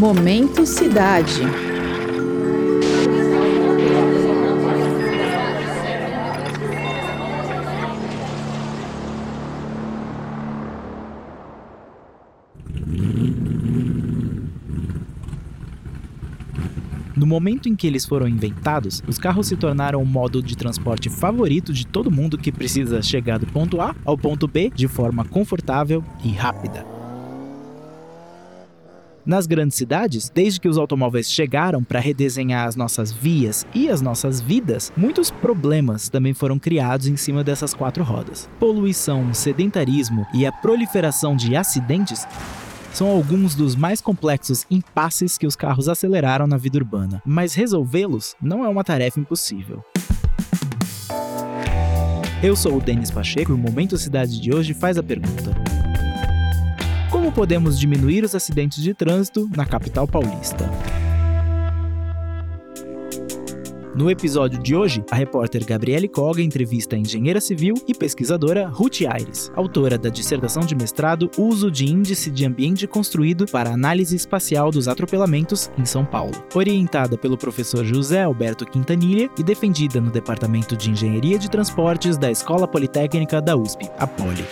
Momento Cidade. No momento em que eles foram inventados, os carros se tornaram o modo de transporte favorito de todo mundo que precisa chegar do ponto A ao ponto B de forma confortável e rápida. Nas grandes cidades, desde que os automóveis chegaram para redesenhar as nossas vias e as nossas vidas, muitos problemas também foram criados em cima dessas quatro rodas. Poluição, sedentarismo e a proliferação de acidentes são alguns dos mais complexos impasses que os carros aceleraram na vida urbana, mas resolvê-los não é uma tarefa impossível. Eu sou o Denis Pacheco e o Momento Cidade de hoje faz a pergunta: Como podemos diminuir os acidentes de trânsito na capital paulista? No episódio de hoje, a repórter Gabriele Koga entrevista a engenheira civil e pesquisadora Ruth Aires, autora da dissertação de mestrado Uso de Índice de Ambiente Construído para Análise Espacial dos Atropelamentos em São Paulo. Orientada pelo professor José Alberto Quintanilha e defendida no Departamento de Engenharia de Transportes da Escola Politécnica da USP, a Poli.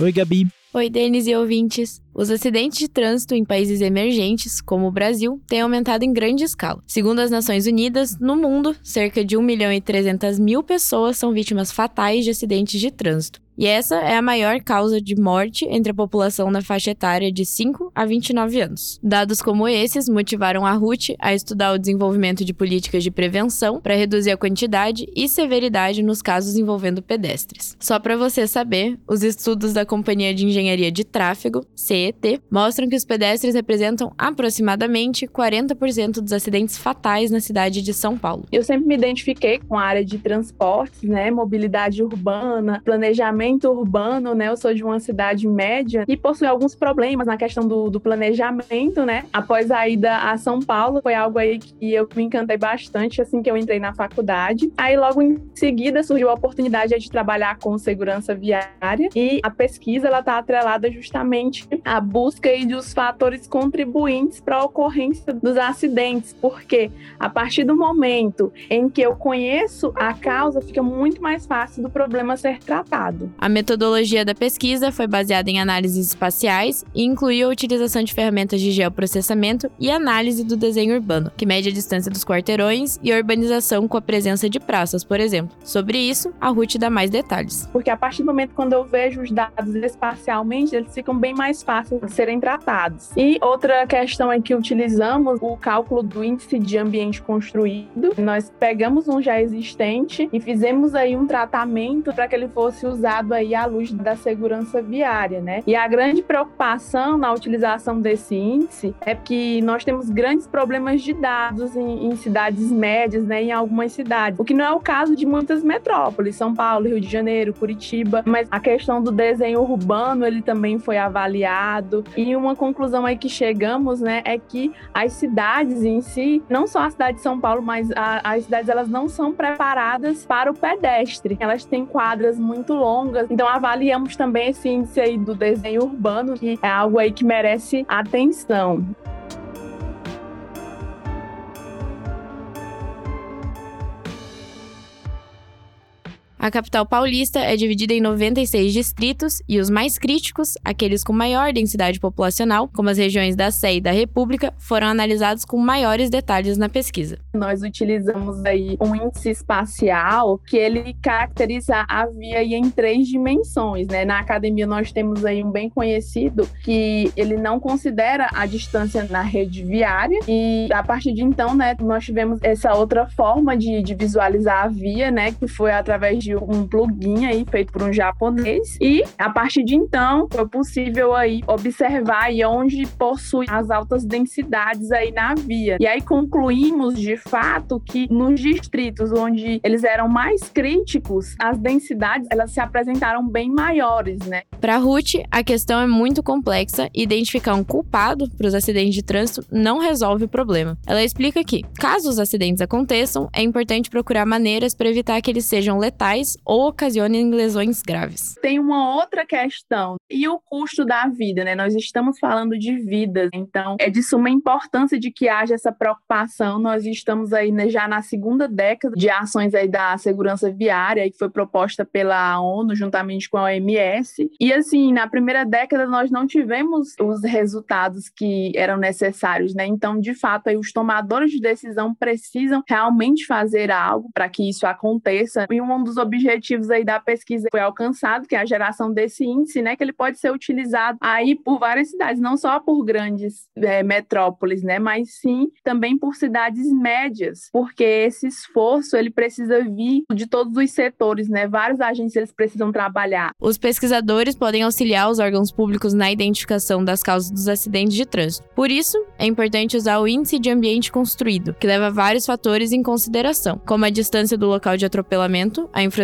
Oi, Gabi. Oi, Denis e ouvintes. Os acidentes de trânsito em países emergentes, como o Brasil, têm aumentado em grande escala. Segundo as Nações Unidas, no mundo, cerca de 1 milhão e 300 mil pessoas são vítimas fatais de acidentes de trânsito. E essa é a maior causa de morte entre a população na faixa etária de 5 a 29 anos. Dados como esses motivaram a RUT a estudar o desenvolvimento de políticas de prevenção para reduzir a quantidade e severidade nos casos envolvendo pedestres. Só para você saber, os estudos da Companhia de Engenharia de Tráfego, CET, mostram que os pedestres representam aproximadamente 40% dos acidentes fatais na cidade de São Paulo. Eu sempre me identifiquei com a área de transportes, né, mobilidade urbana, planejamento planejamento urbano, né? Eu sou de uma cidade média e possui alguns problemas na questão do, do planejamento, né? Após a ida a São Paulo, foi algo aí que eu me encantei bastante assim que eu entrei na faculdade. Aí logo em seguida surgiu a oportunidade de trabalhar com segurança viária e a pesquisa ela está atrelada justamente à busca aí dos fatores contribuintes para a ocorrência dos acidentes, porque a partir do momento em que eu conheço a causa, fica muito mais fácil do problema ser tratado. A metodologia da pesquisa foi baseada em análises espaciais e incluiu a utilização de ferramentas de geoprocessamento e análise do desenho urbano, que mede a distância dos quarteirões e a urbanização com a presença de praças, por exemplo. Sobre isso, a Ruth dá mais detalhes. Porque a partir do momento quando eu vejo os dados espacialmente, eles ficam bem mais fáceis de serem tratados. E outra questão é que utilizamos o cálculo do índice de ambiente construído. Nós pegamos um já existente e fizemos aí um tratamento para que ele fosse usado aí à luz da segurança viária, né? E a grande preocupação na utilização desse índice é que nós temos grandes problemas de dados em, em cidades médias, né? Em algumas cidades, o que não é o caso de muitas metrópoles, São Paulo, Rio de Janeiro, Curitiba, mas a questão do desenho urbano ele também foi avaliado e uma conclusão aí que chegamos, né, é que as cidades em si, não só a cidade de São Paulo, mas a, as cidades elas não são preparadas para o pedestre. Elas têm quadras muito longas então avaliamos também esse índice aí do desenho urbano, que é algo aí que merece atenção. A capital paulista é dividida em 96 distritos e os mais críticos, aqueles com maior densidade populacional, como as regiões da Sé e da República, foram analisados com maiores detalhes na pesquisa. Nós utilizamos aí um índice espacial que ele caracteriza a via em três dimensões, né? Na academia nós temos aí um bem conhecido que ele não considera a distância na rede viária e a partir de então, né, nós tivemos essa outra forma de, de visualizar a via, né, que foi através de um plugin aí feito por um japonês e a partir de então foi possível aí observar aí onde possui as altas densidades aí na via. E aí concluímos de fato que nos distritos onde eles eram mais críticos, as densidades elas se apresentaram bem maiores, né? Para Ruth, a questão é muito complexa e identificar um culpado para os acidentes de trânsito não resolve o problema. Ela explica que, caso os acidentes aconteçam, é importante procurar maneiras para evitar que eles sejam letais ou ocasionem lesões graves. Tem uma outra questão, e o custo da vida, né? Nós estamos falando de vidas, então é de suma importância de que haja essa preocupação. Nós estamos aí né, já na segunda década de ações aí da segurança viária, que foi proposta pela ONU juntamente com a OMS. E assim, na primeira década nós não tivemos os resultados que eram necessários, né? Então, de fato, aí os tomadores de decisão precisam realmente fazer algo para que isso aconteça. E um dos objetivos aí da pesquisa foi alcançado, que é a geração desse índice, né? Que ele pode ser utilizado aí por várias cidades, não só por grandes é, metrópoles, né? Mas sim também por cidades médias, porque esse esforço ele precisa vir de todos os setores, né? Vários agentes eles precisam trabalhar. Os pesquisadores podem auxiliar os órgãos públicos na identificação das causas dos acidentes de trânsito. Por isso, é importante usar o índice de ambiente construído, que leva vários fatores em consideração, como a distância do local de atropelamento, a infraestrutura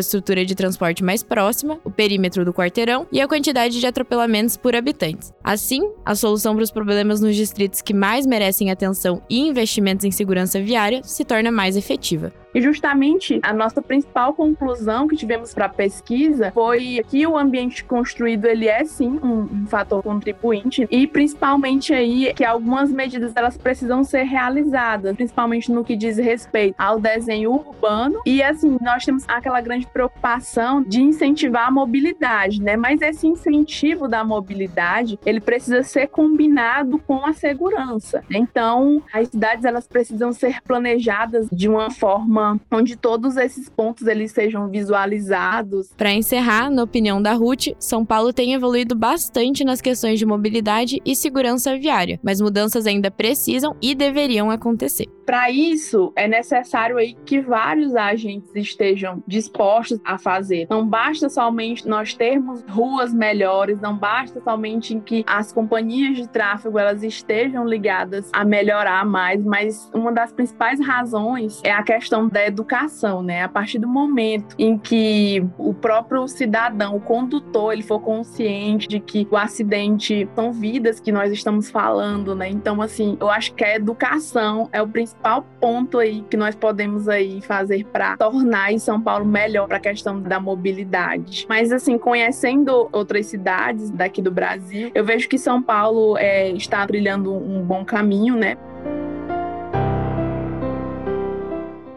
de transporte mais próxima, o perímetro do quarteirão e a quantidade de atropelamentos por habitantes. Assim, a solução para os problemas nos distritos que mais merecem atenção e investimentos em segurança viária se torna mais efetiva. E justamente a nossa principal conclusão que tivemos para a pesquisa foi que o ambiente construído ele é sim um, fator contribuinte e principalmente aí que algumas medidas elas precisam ser realizadas, principalmente no que diz respeito ao desenho urbano e assim nós temos aquela grande preocupação de incentivar a mobilidade, né? Mas esse incentivo da mobilidade ele precisa ser combinado com a segurança. Então as cidades elas precisam ser planejadas de uma forma onde todos esses pontos eles sejam visualizados. Para encerrar, na opinião da Ruth, São Paulo tem evoluído bastante nas questões de mobilidade e segurança viária, mas mudanças ainda precisam e deveriam acontecer. Para isso, é necessário aí que vários agentes estejam dispostos a fazer. Não basta somente nós termos ruas melhores, não basta somente em que as companhias de tráfego elas estejam ligadas a melhorar mais, mas uma das principais razões é a questão da educação, né? A partir do momento em que o próprio cidadão, o condutor, ele for consciente de que o acidente são vidas que nós estamos falando, né? Então, assim, eu acho que a educação é o principal ponto aí que nós podemos aí fazer para tornar São Paulo melhor para a questão da mobilidade. Mas, assim, conhecendo outras cidades daqui do Brasil, eu vejo que São Paulo é, está trilhando um bom caminho, né?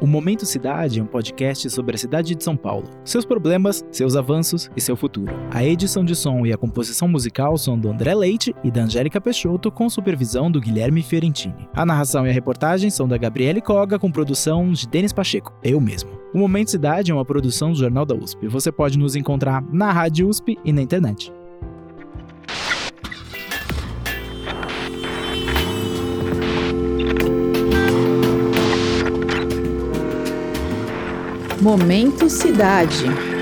O Momento Cidade é um podcast sobre a cidade de São Paulo, seus problemas, seus avanços e seu futuro. A edição de som e a composição musical são do André Leite e da Angélica Peixoto, com supervisão do Guilherme Fiorentini. A narração e a reportagem são da Gabriele Coga, com produção de Denis Pacheco, eu mesmo. O Momento Cidade é uma produção do Jornal da USP. Você pode nos encontrar na Rádio USP e na internet. Momento Cidade.